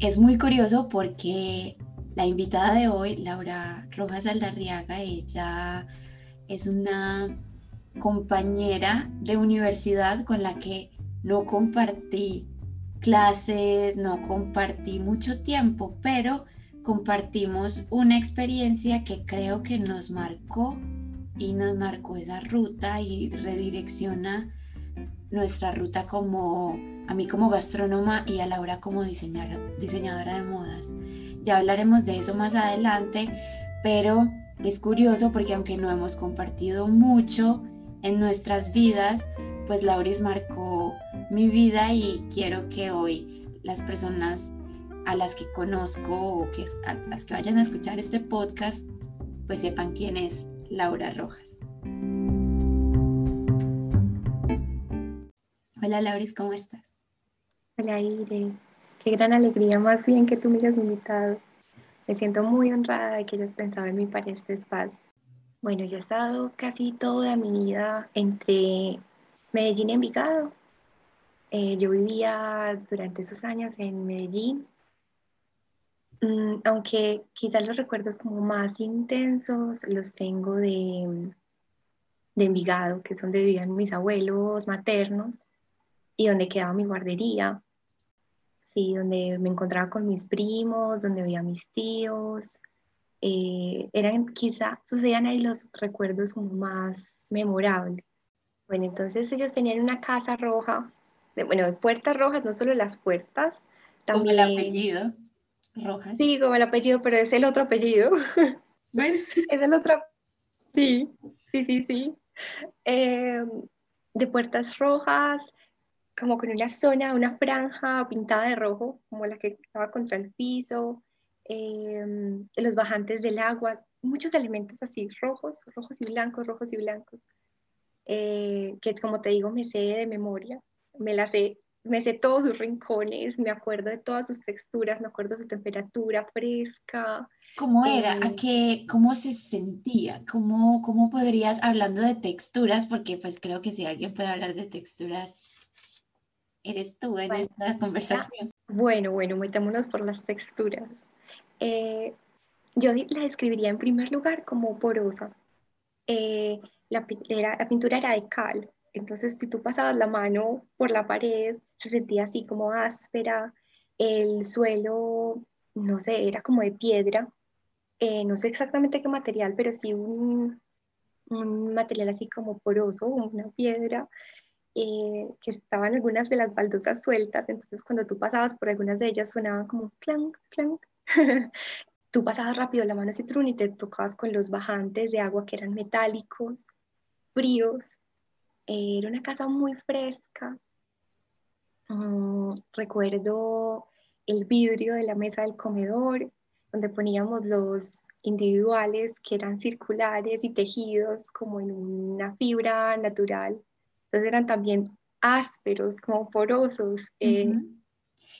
es muy curioso porque la invitada de hoy, Laura Rojas Aldarriaga, ella es una compañera de universidad con la que no compartí clases, no compartí mucho tiempo, pero compartimos una experiencia que creo que nos marcó y nos marcó esa ruta y redirecciona nuestra ruta como a mí como gastrónoma y a Laura como diseñadora de modas. Ya hablaremos de eso más adelante, pero es curioso porque aunque no hemos compartido mucho en nuestras vidas, pues Lauris marcó mi vida y quiero que hoy las personas a las que conozco o que a las que vayan a escuchar este podcast, pues sepan quién es Laura Rojas. Hola Lauris, ¿cómo estás? Hola Ire, qué gran alegría más bien que tú me hayas invitado. Me siento muy honrada de que hayas pensado en mí para este espacio. Bueno, yo he estado casi toda mi vida entre Medellín y Envigado. Eh, yo vivía durante esos años en Medellín Mm, aunque quizás los recuerdos como más intensos los tengo de, de Envigado, que es donde vivían mis abuelos maternos y donde quedaba mi guardería, sí, donde me encontraba con mis primos, donde veía a mis tíos. Eh, eran quizá, sucedían ahí los recuerdos como más memorables. Bueno, entonces ellos tenían una casa roja, bueno, de puertas rojas, no solo las puertas, también... el apellido Rojas. Sí, como el apellido, pero es el otro apellido. Bueno. es el otro. Sí, sí, sí, sí. Em, de puertas rojas, como con una zona, una franja pintada de rojo, como la que estaba contra el piso, em, los bajantes del agua, muchos elementos así, rojos, rojos y blancos, rojos y blancos, eh, que como te digo, me sé de memoria, me la sé me sé todos sus rincones, me acuerdo de todas sus texturas, me acuerdo de su temperatura fresca. ¿Cómo era? ¿A eh, qué, ¿Cómo se sentía? ¿Cómo, ¿Cómo podrías, hablando de texturas, porque pues creo que si alguien puede hablar de texturas, eres tú en esta conversación? Bueno, bueno, metámonos por las texturas. Eh, yo la describiría en primer lugar como porosa. Eh, la, la pintura era de cal, entonces, si tú pasabas la mano por la pared, se sentía así como áspera, el suelo, no sé, era como de piedra, eh, no sé exactamente qué material, pero sí un, material así como poroso, una piedra, eh, que estaban algunas de las baldosas sueltas, entonces cuando tú pasabas por algunas de ellas sonaban como clank, clank. tú pasabas rápido la mano citrón y te tocabas con los bajantes de agua que eran metálicos, fríos, era una casa muy fresca. Mm, recuerdo el vidrio de la mesa del comedor, donde poníamos los individuales que eran circulares y tejidos como en una fibra natural. Entonces eran también ásperos, como porosos. Eh.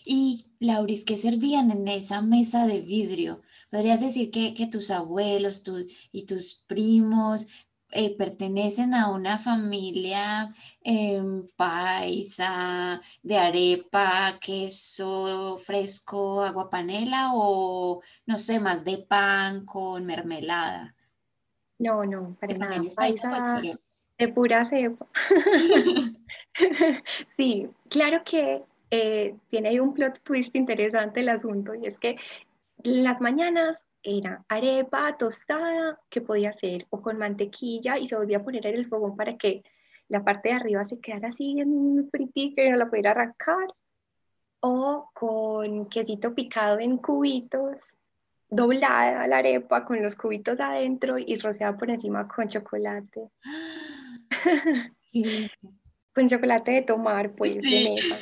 Y Lauris, ¿qué servían en esa mesa de vidrio? ¿Podrías decir que, tus abuelos y tus primos eh, pertenecen a una familia em, paisa, de arepa, queso fresco, agua panela o no sé, más de pan con mermelada. No, no, para nada. Paisa de pura cepa. sí, claro que eh, tiene ahí un plot twist interesante el asunto y es que las mañanas era arepa tostada que podía ser o con mantequilla y se volvía a poner en el fogón para que la parte de arriba se quedara así en fritica y no la pudiera arrancar o con quesito picado en cubitos doblada la arepa con los cubitos adentro y rociada por encima con chocolate. con chocolate de tomar, pues, de mesa.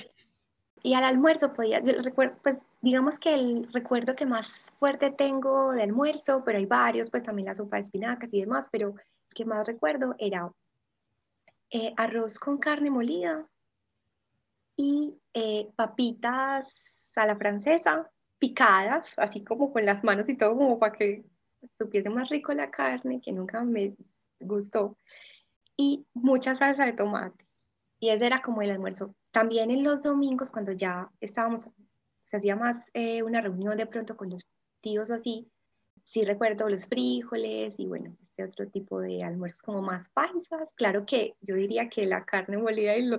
Y al almuerzo podía, yo recuerdo, pues digamos que el recuerdo que más fuerte tengo de almuerzo, pero hay varios, pues también la sopa de espinacas y demás, pero el que más recuerdo era eh, arroz con carne molida y eh, papitas a la francesa picadas, así como con las manos y todo, como para que supiese más rico la carne, que nunca me gustó, y mucha salsa de tomate. Y ese era como el almuerzo. También en los domingos, cuando ya estábamos se hacía más eh, una reunión de pronto con los tíos o así, sí recuerdo los frijoles y bueno, este otro tipo de almuerzos como más paisas. Claro que yo diría que la carne molida y,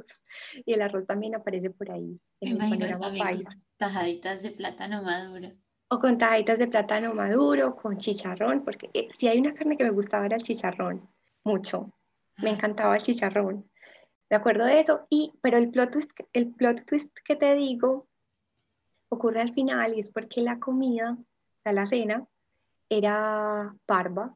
y el arroz también aparece por ahí en el panorama paisa. Tajaditas de plátano maduro. O con tajaditas de plátano maduro, con chicharrón, porque eh, si hay una carne que me gustaba era el chicharrón, mucho. Me encantaba el chicharrón. Me acuerdo de eso, y, pero el plot, twist, el plot twist que te digo ocurre al final y es porque la comida, o la cena, era parva,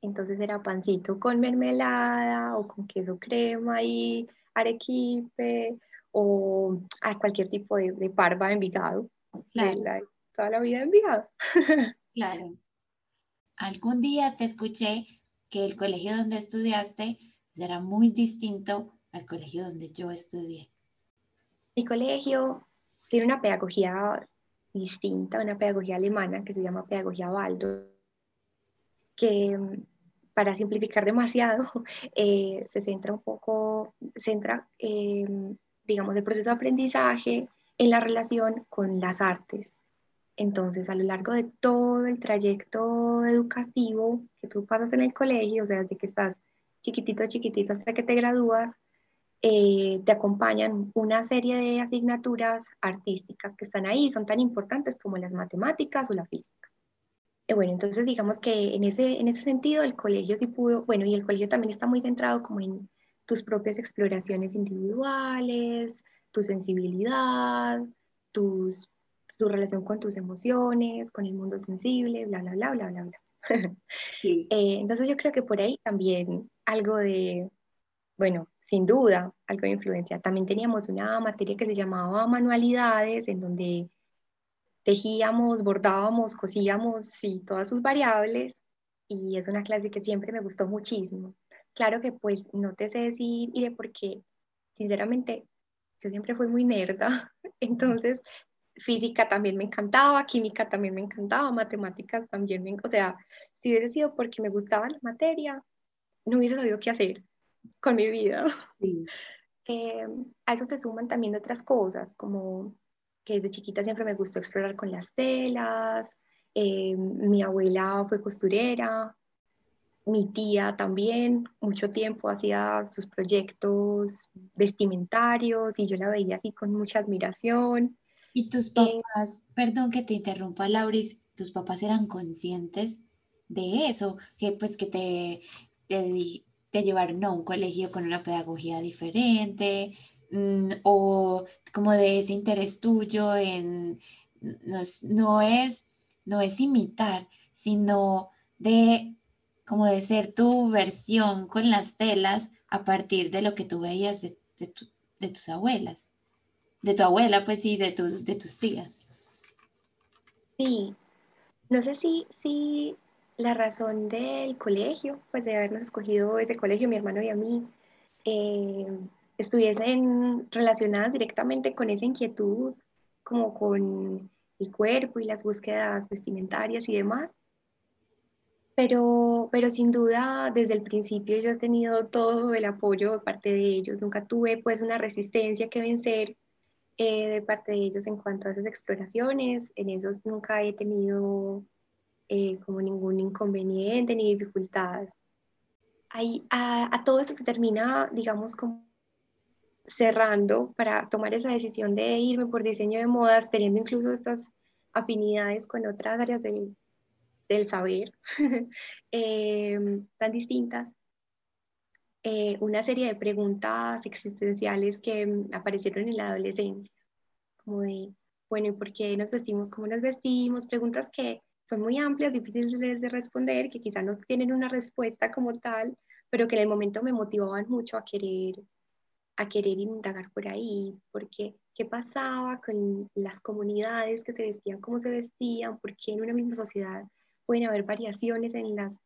entonces era pancito con mermelada o con queso crema y arequipe o a cualquier tipo de, de parva Envigado. Claro. toda la vida Envigado. claro. Algún día te escuché que el colegio donde estudiaste era muy distinto al colegio donde yo estudié. Mi colegio tiene una pedagogía distinta, una pedagogía alemana que se llama pedagogía Waldorf, que mm, para simplificar demasiado, eh, se centra un poco, centra, eh, digamos, el proceso de aprendizaje en la relación con las artes. Entonces, a lo largo de todo el trayecto educativo que tú pasas en el colegio, o sea, desde que estás chiquitito, chiquitito hasta que te gradúas, eh, te acompañan una serie de asignaturas artísticas que están ahí, son tan importantes como las matemáticas o la física. Eh, bueno, entonces digamos que en ese, en ese sentido el colegio sí pudo, bueno, y el colegio también está muy centrado como en tus propias exploraciones individuales, tu sensibilidad, tus, tu relación con tus emociones, con el mundo sensible, bla, bla, bla, bla, bla, bla. Eh, entonces yo creo que por ahí también algo de, bueno, sin duda, algo de influencia. También teníamos una materia que se llamaba manualidades, en donde tejíamos, bordábamos, cosíamos y todas sus variables. Y es una clase que siempre me gustó muchísimo. Claro que pues no te sé decir y de por qué, sinceramente, yo siempre fui muy nerda. Entonces, física también me encantaba, química también me encantaba, matemáticas también me, o sea, si hubiese sido porque me gustaba la materia, no hubiese sabido qué hacer con mi vida. Eh, a eso se suman también otras cosas, como que desde chiquita siempre me gustó explorar con las telas, eh, mi abuela fue costurera, mi tía también, mucho tiempo hacía sus proyectos vestimentarios y yo la veía así con mucha admiración. ¿Y tus eh, papás, perdón que te interrumpa, Lauris, tus papás eran conscientes de eso? Que pues que te, te, te llevaron a un colegio con una pedagogía diferente mm, o como de ese interés tuyo en no es, no es, imitar, sino de como de ser tu versión con las telas a partir de lo que tú veías de, tus abuelas, de tu abuela, pues sí, de tus, de tus tías. Sí, no sé si, si la razón del colegio, pues de habernos escogido ese colegio, mi hermano y a mí, eh, estuviesen relacionadas directamente con esa inquietud, como con el cuerpo y las búsquedas vestimentarias y demás. Pero, pero sin duda, desde el principio yo he tenido todo el apoyo de parte de ellos. Nunca tuve pues una resistencia que vencer eh, de parte de ellos en cuanto a esas exploraciones. En esos nunca he tenido eh, como ningún inconveniente ni dificultad. Ahí, a, todo eso se termina, digamos, como cerrando para tomar esa decisión de irme por diseño de modas, teniendo incluso estas afinidades con otras áreas del, del saber em, tan distintas. Eh, una serie de preguntas existenciales que aparecieron en la adolescencia, como de, bueno, ¿y por qué nos vestimos como nos vestimos? Preguntas que son muy amplias, difíciles de responder, que quizás no tienen una respuesta como tal, pero que en el momento me motivaban mucho a querer, a querer indagar por ahí, porque qué pasaba con las comunidades que se vestían como se vestían, porque en una misma sociedad pueden haber variaciones en, las,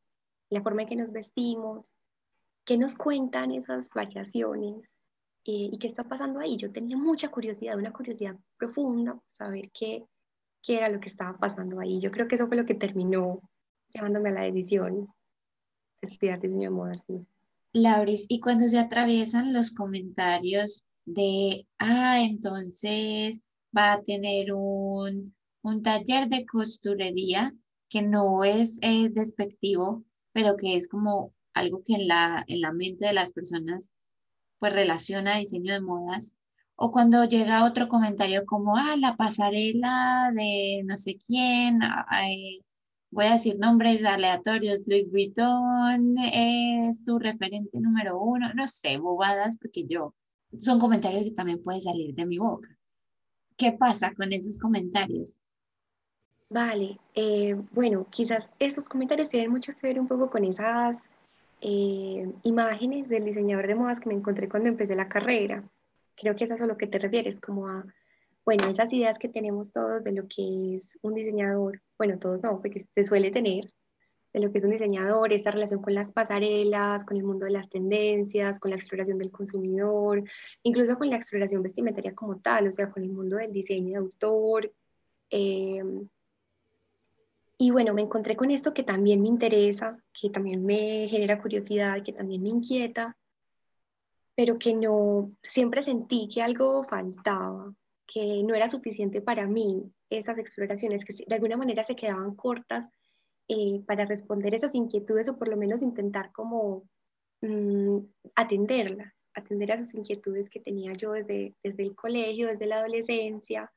la forma en que nos vestimos, qué nos cuentan esas variaciones eh, y qué está pasando ahí. Yo tenía mucha curiosidad, una curiosidad profunda, saber qué, qué era lo que estaba pasando ahí. Yo creo que eso fue lo que terminó llevándome a la decisión de estudiar diseño de moda. Lauris, y cuando se atraviesan los comentarios de, ah, entonces va a tener un, taller de costurería que no es eh, despectivo, pero que es como algo que en la, en la mente de las personas pues relaciona diseño de modas. O cuando llega otro comentario como, ah, la pasarela de no sé quién, voy a decir nombres aleatorios, Luis Vuitton es tu referente número uno, no sé, bobadas, porque yo, son comentarios que también pueden salir de mi boca. ¿Qué pasa con esos comentarios? Vale, eh, bueno, quizás esos comentarios tienen mucho que ver un poco con esas eh, imágenes del diseñador de modas que me encontré cuando empecé la carrera. Creo que eso es a lo que te refieres, como a bueno, esas ideas que tenemos todos de lo que es un diseñador, bueno, todos no, porque se suele tener, de lo que es un diseñador, esta relación con las pasarelas, con el mundo de las tendencias, con la exploración del consumidor, incluso con la exploración vestimentaria como tal, o sea, con el mundo del diseño de autor. Em, y bueno, me encontré con esto que también me interesa, que también me genera curiosidad, que también me inquieta, pero que no, siempre sentí que algo faltaba, que no era suficiente para mí esas exploraciones, que de alguna manera se quedaban cortas eh, para responder esas inquietudes o por lo menos intentar como mm, atenderlas, atender a esas inquietudes que tenía yo desde, desde el colegio, desde la adolescencia.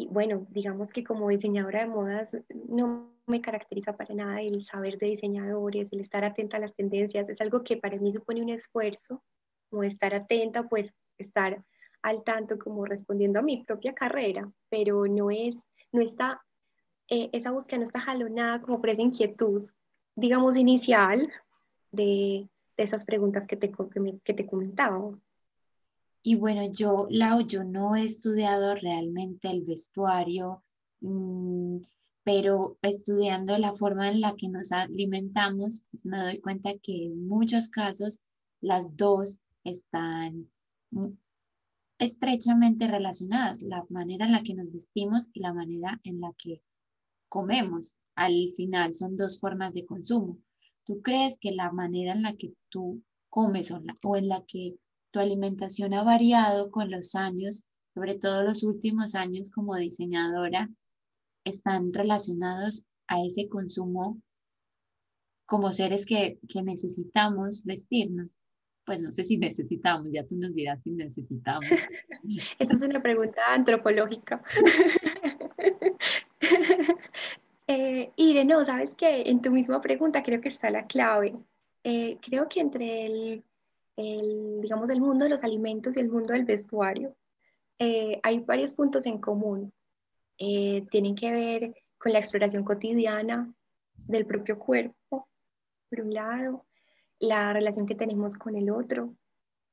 Y bueno, digamos que como diseñadora de modas no me caracteriza para nada el saber de diseñadores, el estar atenta a las tendencias, es algo que para mí supone un esfuerzo, como estar atenta, pues estar al tanto como respondiendo a mi propia carrera, pero no es, no está, eh, esa búsqueda no está jalonada como por esa inquietud, digamos, inicial de, esas preguntas que te, que te comentaba. Y bueno, yo, Lau, yo no he estudiado realmente el vestuario, mm, pero estudiando la forma en la que nos alimentamos, pues me doy cuenta que en muchos casos las dos están estrechamente relacionadas, la manera en la que nos vestimos y la manera en la que comemos. Al final son dos formas de consumo. ¿Tú crees que la manera en la que tú comes o en la que tu alimentación ha variado con los años, sobre todo los últimos años como diseñadora, están relacionados a ese consumo como seres que, que necesitamos vestirnos? pues no sé si necesitamos, ya tú nos dirás si necesitamos. Esa es una pregunta antropológica. eh, Ire, no, sabes que en tu misma pregunta creo que está la clave. Eh, creo que entre el, el, digamos, el mundo de los alimentos y el mundo del vestuario eh, hay varios puntos en común. Eh, tienen que ver con la exploración cotidiana del propio cuerpo, por un lado, la relación que tenemos con el otro,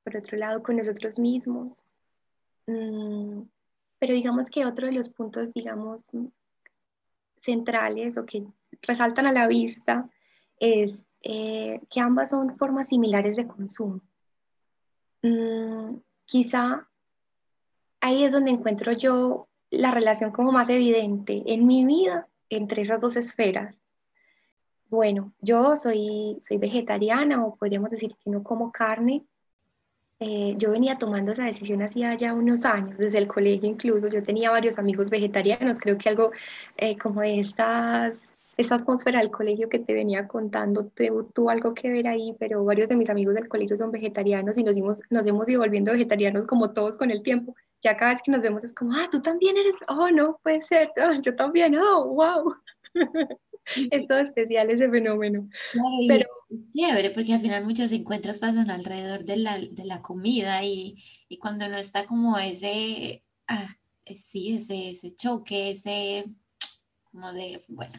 por otro lado con nosotros mismos. Mm, pero digamos que otro de los puntos, digamos, centrales o que resaltan a la vista es eh, que ambas son formas similares de consumo. Mm, quizá ahí es donde encuentro yo la relación como más evidente en mi vida entre esas dos esferas. Bueno, yo soy, soy vegetariana o podríamos decir que no como carne. Eh, yo venía tomando esa decisión hacía ya unos años, desde el colegio incluso. Yo tenía varios amigos vegetarianos, creo que algo eh, como de estas, esta atmósfera del colegio que te venía contando tuvo, algo que ver ahí, pero varios de mis amigos del colegio son vegetarianos y nos, nos hemos ido volviendo vegetarianos como todos con el tiempo. Ya cada vez que nos vemos es como, ah, tú también eres, oh, no, puede ser, ah, yo también, oh, wow. es todo especial ese fenómeno. Pero es chévere porque al final muchos encuentros pasan alrededor de la, de la comida y, y, cuando no está como ese, ah, sí, ese, ese choque, ese, como de, bueno,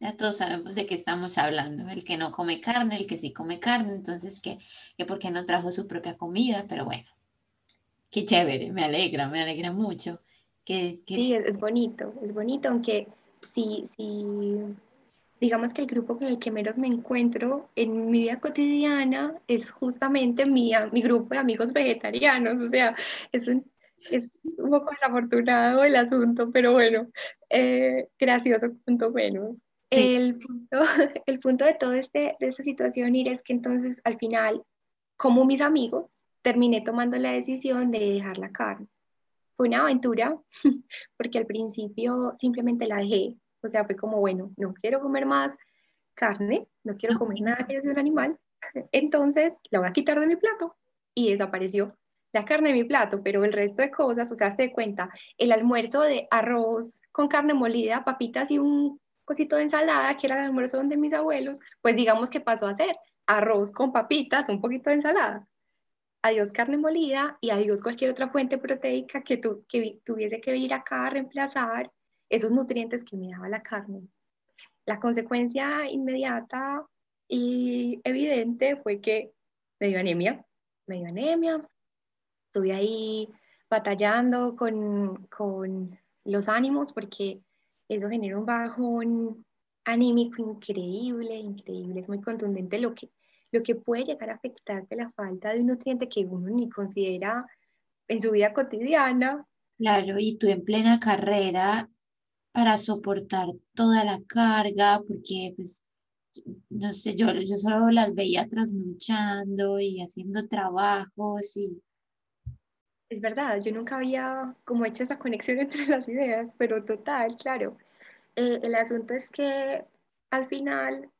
ya todos sabemos de qué estamos hablando, el que no come carne, el que sí come carne, entonces que, que por qué no trajo su propia comida, pero bueno, qué chévere, me alegra, me alegra mucho. Que, que... Sí, es, bonito, es bonito, aunque sí, sí, digamos que el grupo con el que menos me encuentro en mi vida cotidiana es justamente mi, mi grupo de amigos vegetarianos, o sea, es un, es un poco desafortunado el asunto, pero bueno, eh, gracioso punto menos. El, punto, el punto de toda este, de esta situación ir es que entonces al final, como mis amigos, terminé tomando la decisión de dejar la carne. fue una aventura porque al principio simplemente la dejé, o sea, fue como, bueno, no quiero comer más carne, no quiero comer nada que sea un animal, entonces la voy a quitar de mi plato y desapareció la carne de mi plato, pero el resto de cosas, o sea, te cuenta, el almuerzo de arroz con carne molida, papitas y un cosito de ensalada, que era el almuerzo de mis abuelos, pues digamos que pasó a ser arroz con papitas, un poquito de ensalada. Adiós carne molida y adiós cualquier otra fuente proteica que, tu, que tuviese que venir acá a reemplazar esos nutrientes que me daba la carne. La consecuencia inmediata y evidente fue que me dio anemia, me dio anemia, estuve ahí batallando con, con los ánimos porque eso genera un bajón anímico increíble, increíble, es muy contundente lo que, lo que puede llegar a afectar de la falta de un nutriente que uno ni considera en su vida cotidiana. Claro, y tú en plena carrera para soportar toda la carga, porque pues, no sé, yo, yo solo las veía trasnochando y haciendo trabajos y es verdad, yo nunca había como hecho esa conexión entre las ideas, pero total, claro. Eh, el asunto es que al final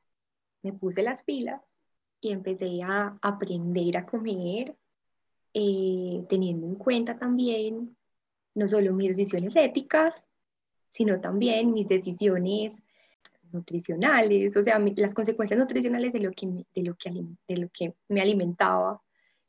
me puse las pilas y empecé a aprender a comer, eh, teniendo en cuenta también no solo mis decisiones éticas, sino también mis decisiones nutricionales, o sea, las consecuencias nutricionales de lo que, de lo que, de lo que me alimentaba,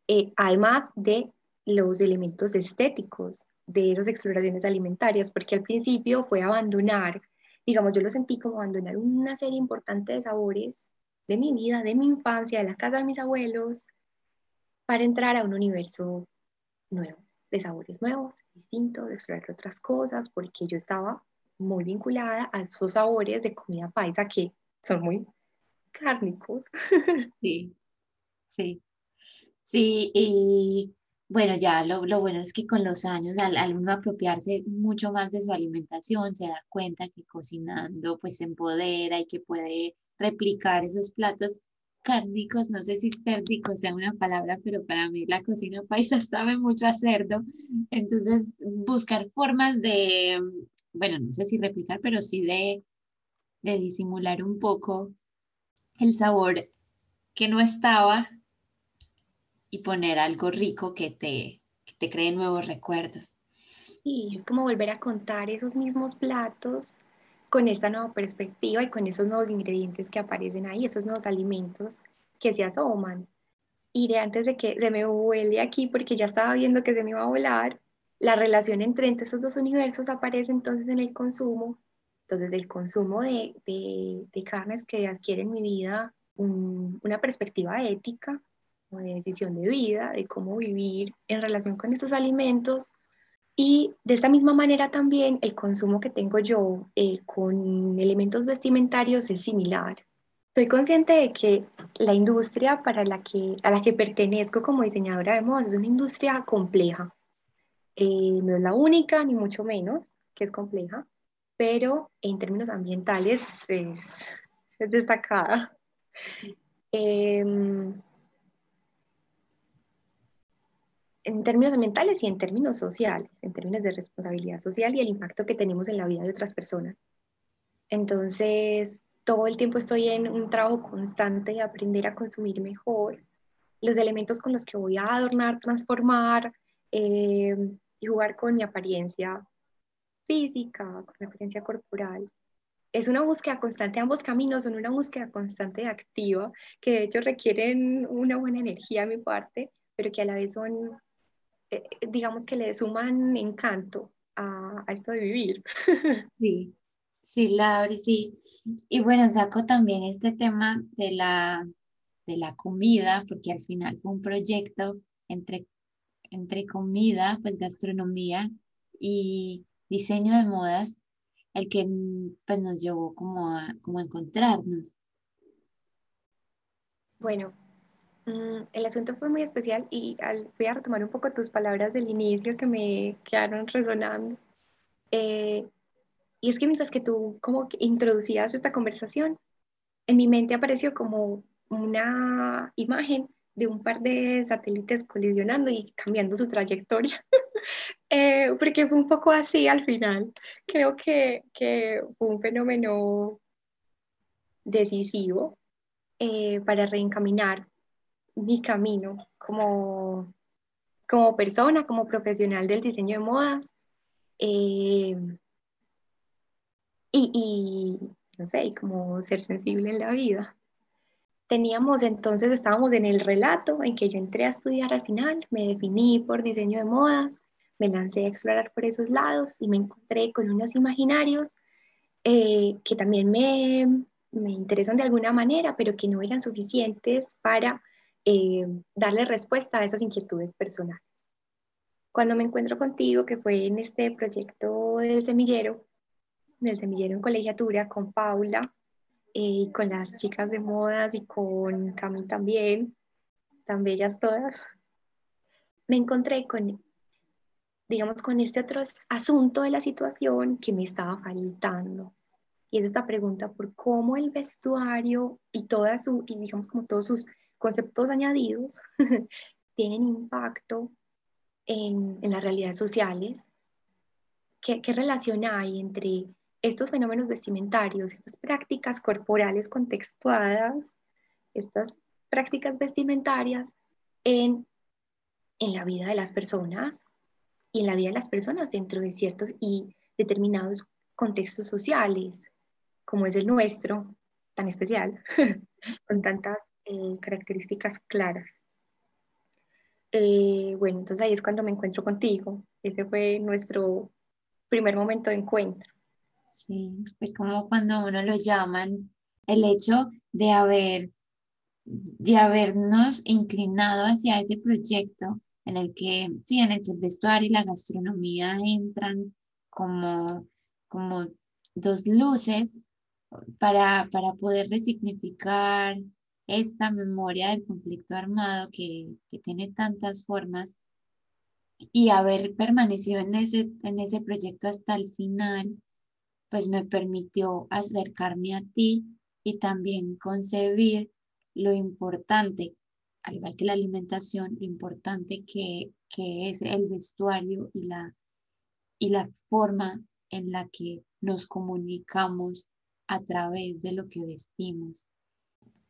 eh, además de los elementos estéticos de esas exploraciones alimentarias, porque al principio fue abandonar, digamos, yo lo sentí como abandonar una serie importante de sabores de mi vida, de mi infancia, de la casa de mis abuelos, para entrar a un universo nuevo, de sabores nuevos, distintos, de explorar otras cosas, porque yo estaba muy vinculada a esos sabores de comida paisa que son muy cárnicos. Sí, sí. Sí, y bueno, ya lo, lo, bueno es que con los años, al, al, uno apropiarse mucho más de su alimentación, se da cuenta que cocinando pues se empodera y que puede replicar esos platos cárnicos, no sé si cérdico sea una palabra, pero para mí la cocina paisa sabe mucho a cerdo, entonces buscar formas de, bueno, no sé si replicar, pero sí de, de disimular un poco el sabor que no estaba y poner algo rico que te, que te cree nuevos recuerdos. Sí, es como volver a contar esos mismos platos con esta nueva perspectiva y con esos nuevos ingredientes que aparecen ahí, esos nuevos alimentos que se asoman. Y de antes de que se me vuele aquí, porque ya estaba viendo que se me iba a volar, la relación entre, entre esos dos universos aparece entonces en el consumo. Entonces, el consumo de, de, de carnes que adquiere en mi vida una perspectiva ética, de decisión de vida, de cómo vivir en relación con estos alimentos. Y de esta misma manera también el consumo que tengo yo eh, con elementos vestimentarios es similar. Estoy consciente de que la industria para la que, a la que pertenezco como diseñadora de modas es una industria compleja. Eh, no es la única, ni mucho menos, que es compleja, pero en términos ambientales es, es destacada. Eh, en términos ambientales y en términos sociales, en términos de responsabilidad social y el impacto que tenemos en la vida de otras personas. Entonces, todo el tiempo estoy en un trabajo constante de aprender a consumir mejor los elementos con los que voy a adornar, transformar eh, y jugar con mi apariencia física, con mi apariencia corporal. Es una búsqueda constante, ambos caminos son una búsqueda constante activa, que de hecho requieren una buena energía de mi parte, pero que a la vez son eh, digamos que le suman encanto a, a esto de vivir. Sí, sí, Laura, sí. Y bueno, saco también este tema de la, de la comida, porque al final fue un proyecto entre, entre comida, pues gastronomía y diseño de modas, el que pues, nos llevó como a, como a encontrarnos. Bueno, el asunto fue muy especial y voy a retomar un poco tus palabras del inicio que me quedaron resonando. Eh, y es que mientras que tú como introducías esta conversación, en mi mente apareció como una imagen de un par de satélites colisionando y cambiando su trayectoria, eh, porque fue un poco así al final. Creo que, que fue un fenómeno decisivo eh, para reencaminar mi camino como, como persona, como profesional del diseño de modas. Eh, y, y, no sé, como ser sensible en la vida. Teníamos entonces, estábamos en el relato en que yo entré a estudiar al final, me definí por diseño de modas, me lancé a explorar por esos lados y me encontré con unos imaginarios eh, que también me, me, interesan de alguna manera, pero que no eran suficientes para eh, darle respuesta a esas inquietudes personales. Cuando me encuentro contigo, que fue en este proyecto del semillero, del semillero en colegiatura con Paula, y con las chicas de modas y con Cami también, tan bellas todas, me encontré con, digamos, con este otro asunto de la situación que me estaba faltando. Y es esta pregunta por cómo el vestuario y, toda su, y digamos como todos sus conceptos añadidos tienen impacto en, las realidades sociales. ¿Qué, ¿Qué relación hay entre estos fenómenos vestimentarios, estas prácticas corporales contextuadas, estas prácticas vestimentarias en, en la vida de las personas y en la vida de las personas dentro de ciertos y determinados contextos sociales, como es el nuestro, tan especial, con tantas eh, características claras. Eh, bueno, entonces ahí es cuando me encuentro contigo. Ese fue nuestro primer momento de encuentro. Sí, es como cuando uno lo llaman, el hecho de haber, de habernos inclinado hacia ese proyecto en el que, sí, en el que el vestuario y la gastronomía entran como, como dos luces para, para poder resignificar esta memoria del conflicto armado que, que tiene tantas formas y haber permanecido en ese, en ese proyecto hasta el final pues me permitió acercarme a ti y también concebir lo importante, al igual que la alimentación, lo importante que, que es el vestuario y la, y la forma en la que nos comunicamos a través de lo que vestimos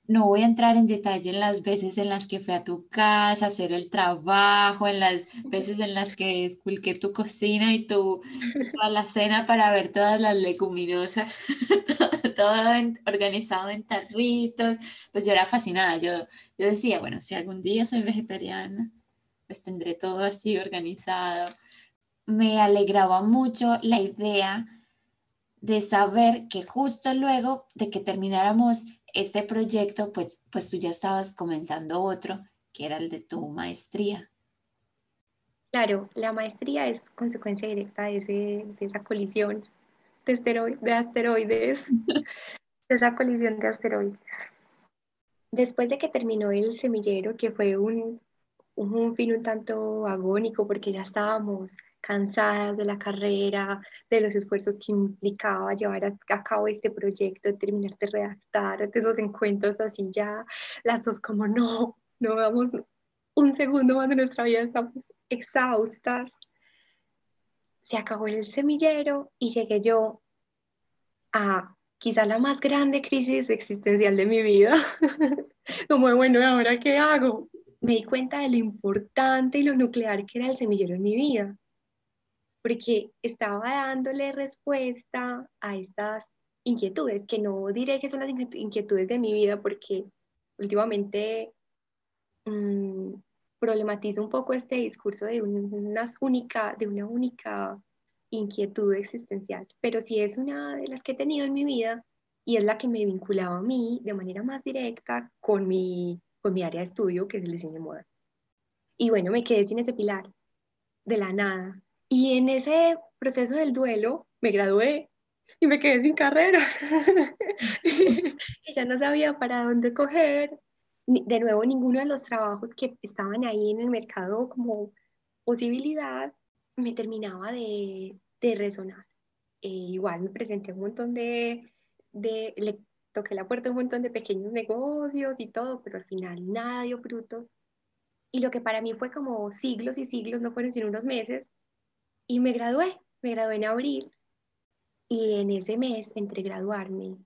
no voy a entrar en detalle en las veces en las que fui a tu casa a hacer el trabajo, en las veces en las que esculqué tu cocina y tu la cena para ver todas las leguminosas, todo, organizado en tarritos. Pues yo era fascinada. Yo, yo decía, bueno, si algún día soy vegetariana, pues tendré todo así organizado. Me alegraba mucho la idea de saber que justo luego de que termináramos este proyecto, pues, pues tú ya estabas comenzando otro, que era el de tu maestría. Claro, la maestría es consecuencia directa de, ese, de esa colisión de, de asteroides, de esa colisión de asteroides. Después de que terminó el semillero, que fue un, un fin un tanto agónico porque ya estábamos cansadas de la carrera, de los esfuerzos que implicaba llevar a, cabo este proyecto, terminar de redactar, de esos encuentros así ya, las dos como no, no vamos un segundo más de nuestra vida, estamos exhaustas. Se acabó el semillero y llegué yo a quizá la más grande crisis existencial de mi vida. como, bueno, ¿ahora qué hago? Me di cuenta de lo importante y lo nuclear que era el semillero en mi vida porque estaba dándole respuesta a estas inquietudes, que no diré que son las inquietudes de mi vida, porque últimamente mmm, problematizo un poco este discurso de una, única, inquietud existencial, pero sí es una de las que he tenido en mi vida y es la que me vinculaba a mí de manera más directa con mi, con mi área de estudio, que es el diseño de modas. Y bueno, me quedé sin ese pilar, de la nada, y en ese proceso del duelo me gradué y me quedé sin carrera. y ya no sabía para dónde coger. De nuevo, ninguno de los trabajos que estaban ahí en el mercado como posibilidad me terminaba de, de resonar. Eh, igual me presenté un montón de, de toqué la puerta de un montón de pequeños negocios y todo, pero al final nada dio frutos. Y lo que para mí fue como siglos y siglos, no fueron sino unos meses, y me gradué, me gradué en abril. Y en ese mes, entre graduarme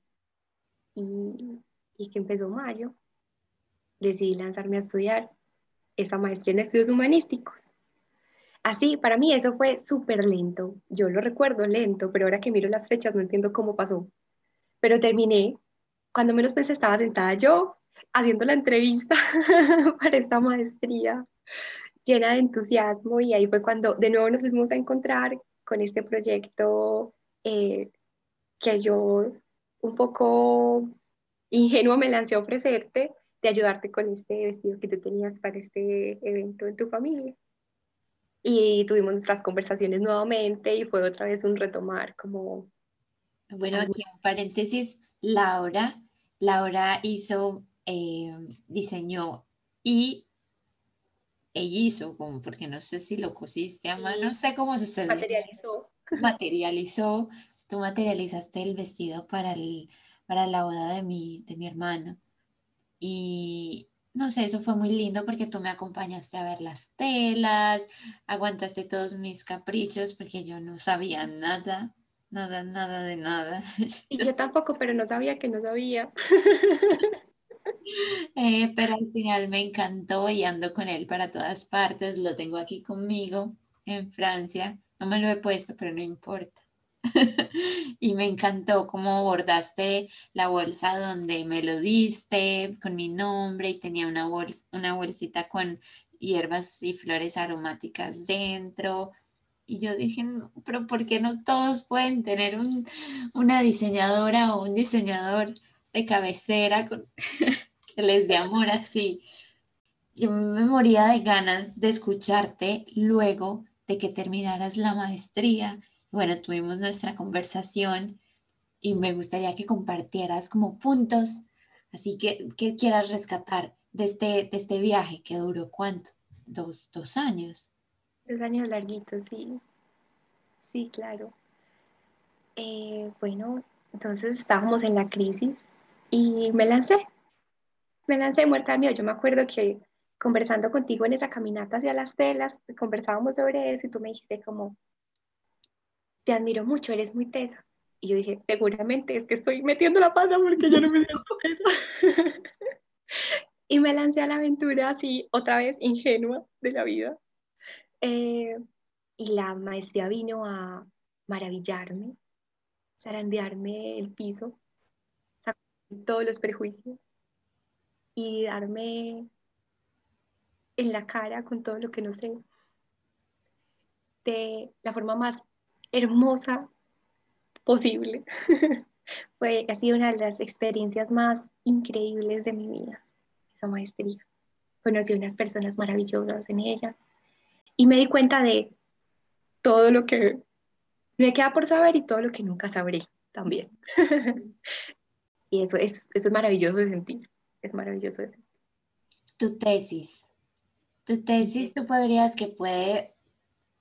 y, y que empezó mayo, decidí lanzarme a estudiar esa maestría en estudios humanísticos. Así, para mí eso fue súper lento. Yo lo recuerdo lento, pero ahora que miro las fechas no entiendo cómo pasó. Pero terminé. Cuando menos pensé estaba sentada yo haciendo la entrevista para esta maestría llena de entusiasmo y ahí fue cuando de nuevo nos fuimos a encontrar con este proyecto eh, que yo un poco ingenuo me lancé a ofrecerte de ayudarte con este vestido que tú tenías para este evento en tu familia. Y tuvimos nuestras conversaciones nuevamente y fue otra vez un retomar como... Bueno, aquí un paréntesis, Laura, Laura hizo, eh, diseñó y ella hizo, como porque no sé si lo cosiste a mano, no sé cómo sucedió. Materializó. Materializó, tú materializaste el vestido para, el, para la boda de mi, de mi hermano. Y no sé, eso fue muy lindo porque tú me acompañaste a ver las telas, aguantaste todos mis caprichos porque yo no sabía nada, nada, nada de nada. Y yo tampoco, pero no sabía que no sabía. Eh, pero al final me encantó y ando con él para todas partes. Lo tengo aquí conmigo en Francia. No me lo he puesto, pero no importa. y me encantó cómo bordaste la bolsa donde me lo diste con mi nombre y tenía una, bolsa, una bolsita con hierbas y flores aromáticas dentro. Y yo dije, pero ¿por qué no todos pueden tener un, una diseñadora o un diseñador de cabecera con, que les dé amor así? Yo me moría de ganas de escucharte luego de que terminaras la maestría bueno, tuvimos nuestra conversación y me gustaría que compartieras como puntos, así que, que quieras rescatar de este, de este viaje que duró cuánto, dos, dos años. Dos años larguitos, sí. Sí, claro. Eh, bueno, entonces estábamos en la crisis y me lancé. Me lancé muerta de miedo. Yo me acuerdo que conversando contigo en esa caminata hacia las telas, conversábamos sobre eso y tú me dijiste como, te admiro mucho, eres muy tesa. Y yo dije, seguramente es que estoy metiendo la pata porque yo no me siento tesa. y me lancé a la aventura así, otra vez ingenua de la vida. Eh, y la maestría vino a maravillarme, zarandearme el piso, todos los prejuicios y darme en la cara con todo lo que no sé de la forma más hermosa posible. Fue, ha sido una de las experiencias más increíbles de mi vida, esa maestría. Conocí unas personas maravillosas en ella y me di cuenta de todo lo que me queda por saber y todo lo que nunca sabré también. y eso es, eso es maravilloso de sentir, es maravilloso de sentir. Tu tesis, tu tesis, tú podrías que puede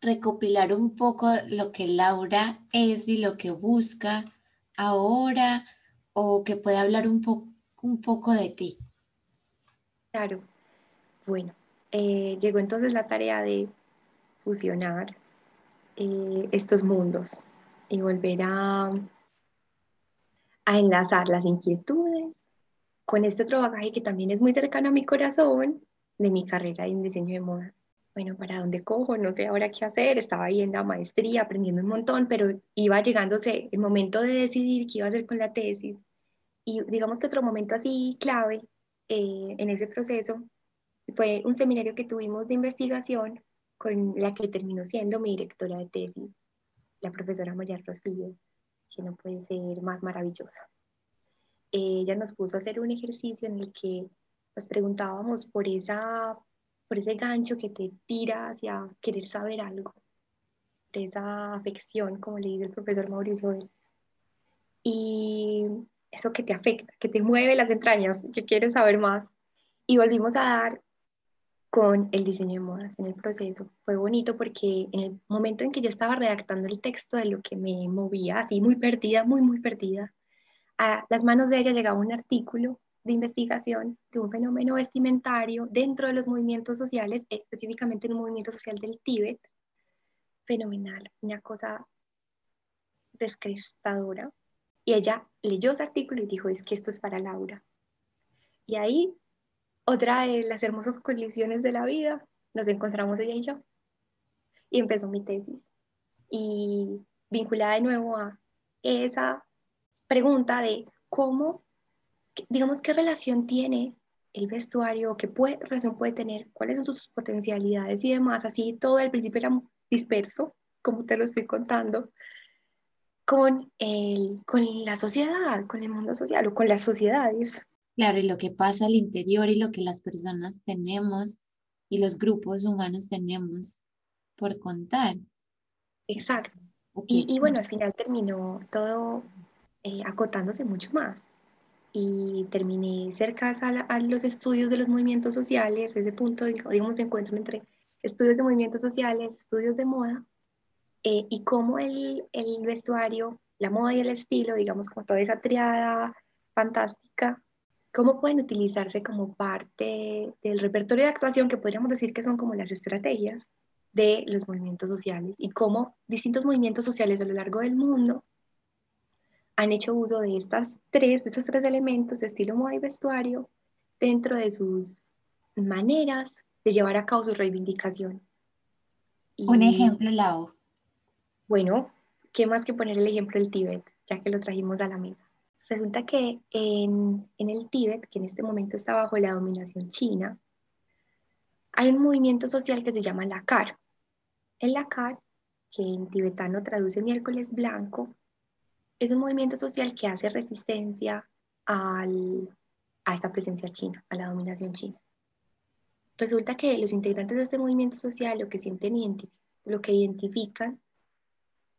recopilar un poco lo que Laura es y lo que busca ahora o que puede hablar un, un poco de ti. Claro, bueno, eh, llegó entonces la tarea de fusionar eh, estos mundos y volver a, a enlazar las inquietudes con este otro bagaje que también es muy cercano a mi corazón de mi carrera en diseño de modas bueno, ¿para dónde cojo? No sé ahora qué hacer. Estaba ahí en la maestría aprendiendo un montón, pero iba llegándose el momento de decidir qué iba a hacer con la tesis. Y digamos que otro momento así clave eh, en ese proceso fue un seminario que tuvimos de investigación con la que terminó siendo mi directora de tesis, la profesora María Rocío, que no puede ser más maravillosa. Ella nos puso a hacer un ejercicio en el que nos preguntábamos por esa por ese gancho que te tira hacia querer saber algo, por esa afección, como le dice el profesor Mauricio. Y eso que te afecta, que te mueve las entrañas, que quieres saber más. Y volvimos a dar con el diseño de modas en el proceso. Fue bonito porque en el momento en que yo estaba redactando el texto de lo que me movía, así muy perdida, muy, muy perdida, a las manos de ella llegaba un artículo de investigación de un fenómeno vestimentario dentro de los movimientos sociales, específicamente en un movimiento social del Tíbet. Fenomenal, una cosa descrestadora. Y ella leyó ese artículo y dijo, es que esto es para Laura. Y ahí, otra de las hermosas colisiones de la vida, nos encontramos ella y yo. Y empezó mi tesis. Y vinculada de nuevo a esa pregunta de cómo, digamos, qué relación tiene el vestuario, qué puede, relación puede tener, cuáles son sus potencialidades y demás. Así todo al principio era disperso, como te lo estoy contando, con, el, con la sociedad, con el mundo social o con las sociedades. Claro, y lo que pasa al interior y lo que las personas tenemos y los grupos humanos tenemos por contar. Exacto. Y, bueno, al final terminó todo eh, acotándose mucho más. Y terminé cerca a, los estudios de los movimientos sociales, ese punto, digamos, de encuentro entre estudios de movimientos sociales, estudios de moda, eh, y cómo el, el vestuario, la moda y el estilo, digamos, como toda esa triada fantástica, cómo pueden utilizarse como parte del repertorio de actuación que podríamos decir que son como las estrategias de los movimientos sociales y cómo distintos movimientos sociales a lo largo del mundo han hecho uso de estas tres, de estos tres elementos, estilo, moda y vestuario, dentro de sus maneras de llevar a cabo sus reivindicaciones. Un ejemplo, Lau. Bueno, ¿qué más que poner el ejemplo del Tíbet, ya que lo trajimos a la mesa? Resulta que en, en el Tíbet, que en este momento está bajo la dominación china, hay un movimiento social que se llama Lakar. El Lakar, que en tibetano traduce miércoles blanco, es un movimiento social que hace resistencia al, a esta presencia china, a la dominación china. Resulta que los integrantes de este movimiento social lo que sienten lo que identifican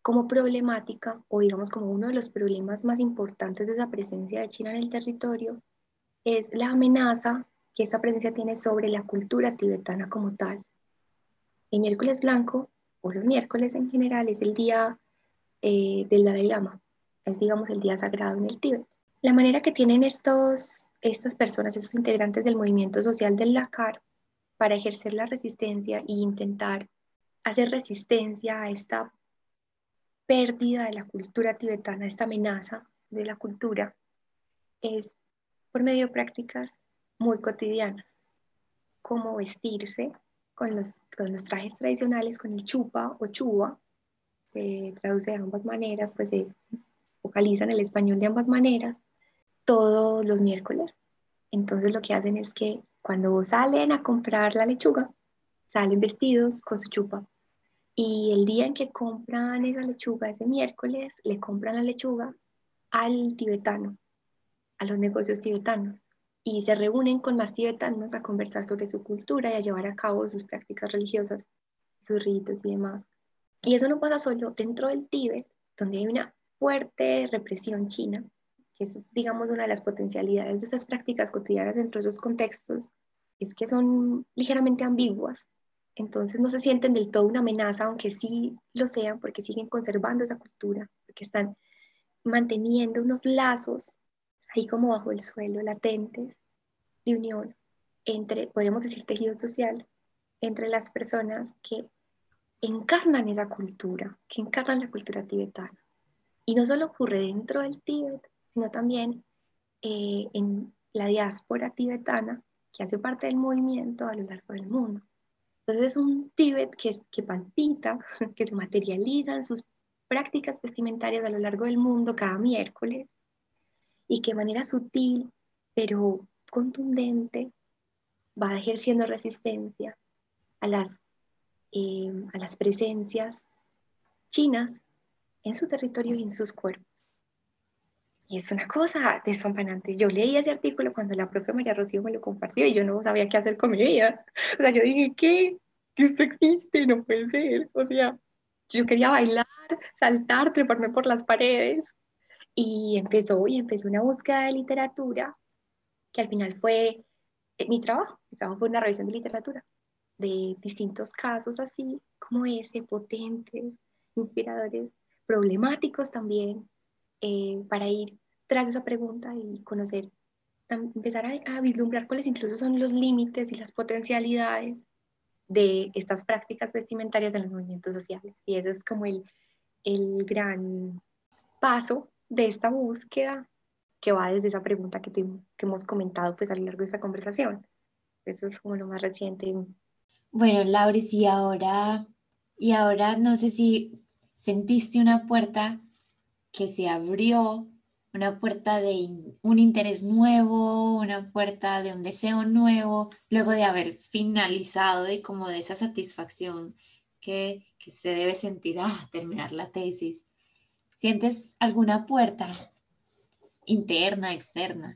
como problemática o digamos como uno de los problemas más importantes de esa presencia de China en el territorio es la amenaza que esa presencia tiene sobre la cultura tibetana como tal. El miércoles blanco, o los miércoles en general, es el día eh, del Dalai Lama, es digamos el día sagrado en el Tíbet. La manera que tienen estos, estas personas, esos integrantes del movimiento social del Lakar, para ejercer la resistencia e intentar hacer resistencia a esta pérdida de la cultura tibetana, esta amenaza de la cultura, es por medio de prácticas muy cotidianas, como vestirse con los, con los trajes tradicionales, con el chupa o chuba, se traduce de ambas maneras, pues se vocaliza en el español de ambas maneras, todos los miércoles. Entonces lo que hacen es que cuando salen a comprar la lechuga, salen vestidos con su chupa y el día en que compran esa lechuga, ese miércoles, le compran la lechuga al tibetano, a los negocios tibetanos. Y se reúnen con más tibetanos a conversar sobre su cultura y a llevar a cabo sus prácticas religiosas, sus ritos y demás. Y eso no pasa solo dentro del Tíbet, donde hay una fuerte represión china, que es, digamos, una de las potencialidades de esas prácticas cotidianas dentro de esos contextos, es que son ligeramente ambiguas entonces no se sienten del todo una amenaza, aunque sí lo sean, porque siguen conservando esa cultura, porque están manteniendo unos lazos ahí como bajo el suelo, latentes, de unión entre, podríamos decir, tejido social, entre las personas que encarnan esa cultura, que encarnan la cultura tibetana. Y no solo ocurre dentro del Tíbet, sino también eh, en la diáspora tibetana, que hace parte del movimiento a lo largo del mundo. Entonces es un Tíbet que, que palpita, que se materializa en sus prácticas vestimentarias a lo largo del mundo cada miércoles y que de manera sutil pero contundente va ejerciendo resistencia a las, em, a las presencias chinas en su territorio y en sus cuerpos. Y es una cosa despampanante. Yo leí ese artículo cuando la propia María Rocío me lo compartió y yo no sabía qué hacer con mi vida. O sea, yo dije, ¿qué? Esto existe, no puede ser. O sea, yo quería bailar, saltar, treparme por las paredes. Y empezó, y empezó una búsqueda de literatura que al final fue eh, mi trabajo. Mi trabajo fue una revisión de literatura de distintos casos así como ese, potentes, inspiradores, problemáticos también, eh, para ir tras esa pregunta y conocer, empezar a, vislumbrar cuáles incluso son los límites y las potencialidades de estas prácticas vestimentarias en los movimientos sociales. Y ese es como el, el gran paso de esta búsqueda que va desde esa pregunta que, que hemos comentado pues a lo largo de esta conversación. Eso es como lo más reciente. Bueno, Laura, y ahora, y ahora no sé si sentiste una puerta que se abrió, una puerta de un interés nuevo, una puerta de un deseo nuevo, luego de haber finalizado y como de esa satisfacción que, que se debe sentir a ah, terminar la tesis. ¿Sientes alguna puerta interna, externa?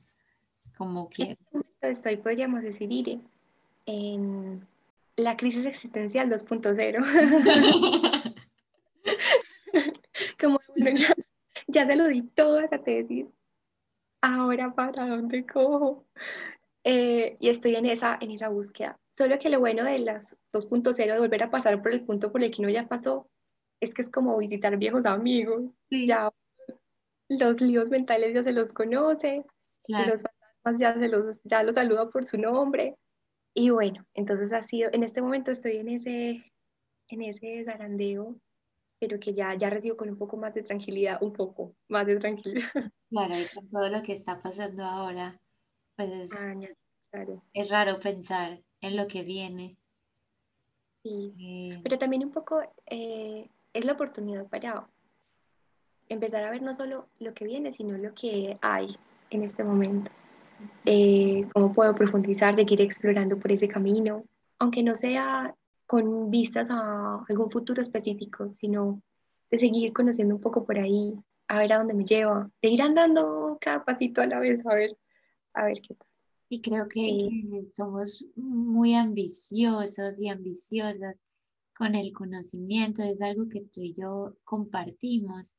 Como que... Estoy, podríamos decir, Ire, en la crisis existencial 2.0. Como bueno, ya, ya se lo di toda esa tesis. Ahora, ¿para dónde cojo? Eh, y estoy en esa, en esa búsqueda. Solo que lo bueno de las 2.0, de volver a pasar por el punto por el que uno ya pasó, es que es como visitar viejos amigos. Ya los líos mentales ya se los conoce, los fantasmas ya, se los, ya los saluda por su nombre. Y bueno, entonces ha sido, en este momento estoy en ese, en ese zarandeo, pero que ya, ya recibo con un poco más de tranquilidad, un poco más de tranquilidad. Claro, y con todo lo que está pasando ahora, pues es, ah, claro. es raro pensar en lo que viene. Sí, eh, pero también un poco eh, es la oportunidad para empezar a ver no solo lo que viene, sino lo que hay en este momento. Eh, cómo puedo profundizar, seguir explorando por ese camino, aunque no sea con vistas a algún futuro específico, sino de seguir conociendo un poco por ahí, a ver a dónde me lleva, de ir andando cada pasito a la vez, a ver, a ver qué tal. Y creo que somos muy ambiciosos y ambiciosas con el conocimiento, es algo que tú y yo compartimos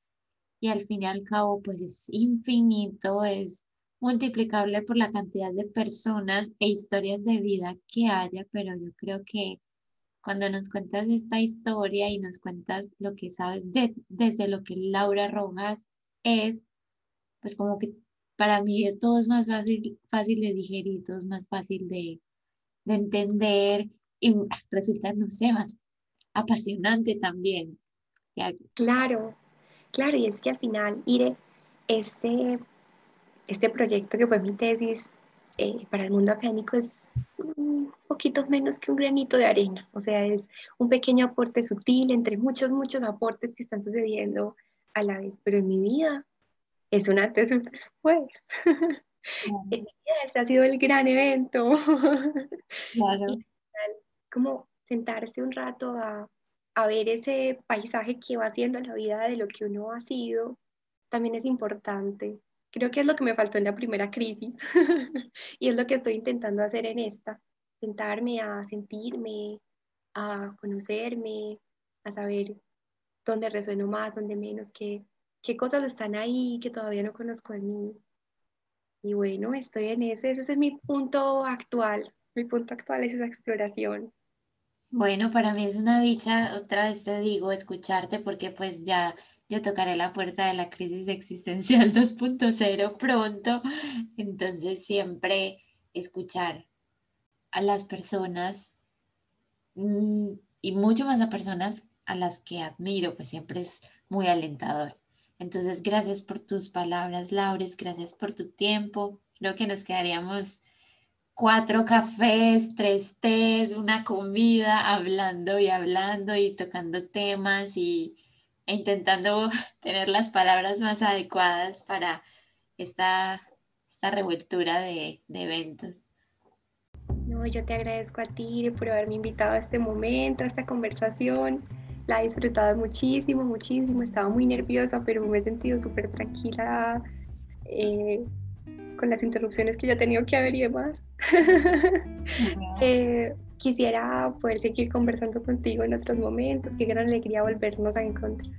y al fin y al cabo pues es infinito, es multiplicable por la cantidad de personas e historias de vida que haya, pero yo creo que cuando nos cuentas esta historia y nos cuentas lo que sabes de, desde lo que Laura Rojas es, pues como que para mí todo es más fácil, fácil de digerir, todo es más fácil de, de entender y resulta, no sé, más apasionante también. Claro, claro, y es que al final, Ire, este, este proyecto que fue mi tesis eh, para el mundo académico es un poquito menos que un granito de arena, o sea, es un pequeño aporte sutil entre muchos, muchos aportes que están sucediendo a la vez, pero en mi vida es un antes y un después. en mi vida este ha sido el gran evento. Claro. como sentarse un rato a a ver ese paisaje que va haciendo la vida de lo que uno ha sido, también es importante. Creo que es lo que me faltó en la primera crisis y es lo que estoy intentando hacer en esta, sentarme a sentirme, a conocerme, a saber dónde resueno más, dónde menos, qué, qué cosas están ahí que todavía no conozco de mí. Y bueno, estoy en ese, ese es mi punto actual. Mi punto actual es esa exploración. Bueno, para mí es una dicha, otra vez te digo, escucharte porque pues ya yo tocaré la puerta de la crisis existencial 2.0 pronto, entonces siempre escuchar a las personas mm, y mucho más a personas a las que admiro, pues siempre es muy alentador. Entonces, gracias por tus palabras, Laures, gracias por tu tiempo. Creo que nos quedaríamos cuatro cafés, tres tés, una comida, hablando y hablando y tocando temas y intentando tener las palabras más adecuadas para esta, esta revoltura de, de eventos. No, yo te agradezco a ti por haberme invitado a este momento, a esta conversación. La he disfrutado muchísimo, muchísimo. Estaba muy nerviosa, pero me he sentido súper tranquila. Eh, con las interrupciones que ya he tenido que haber y demás. Eh, quisiera poder seguir conversando contigo en otros momentos. Qué gran alegría volvernos a encontrar.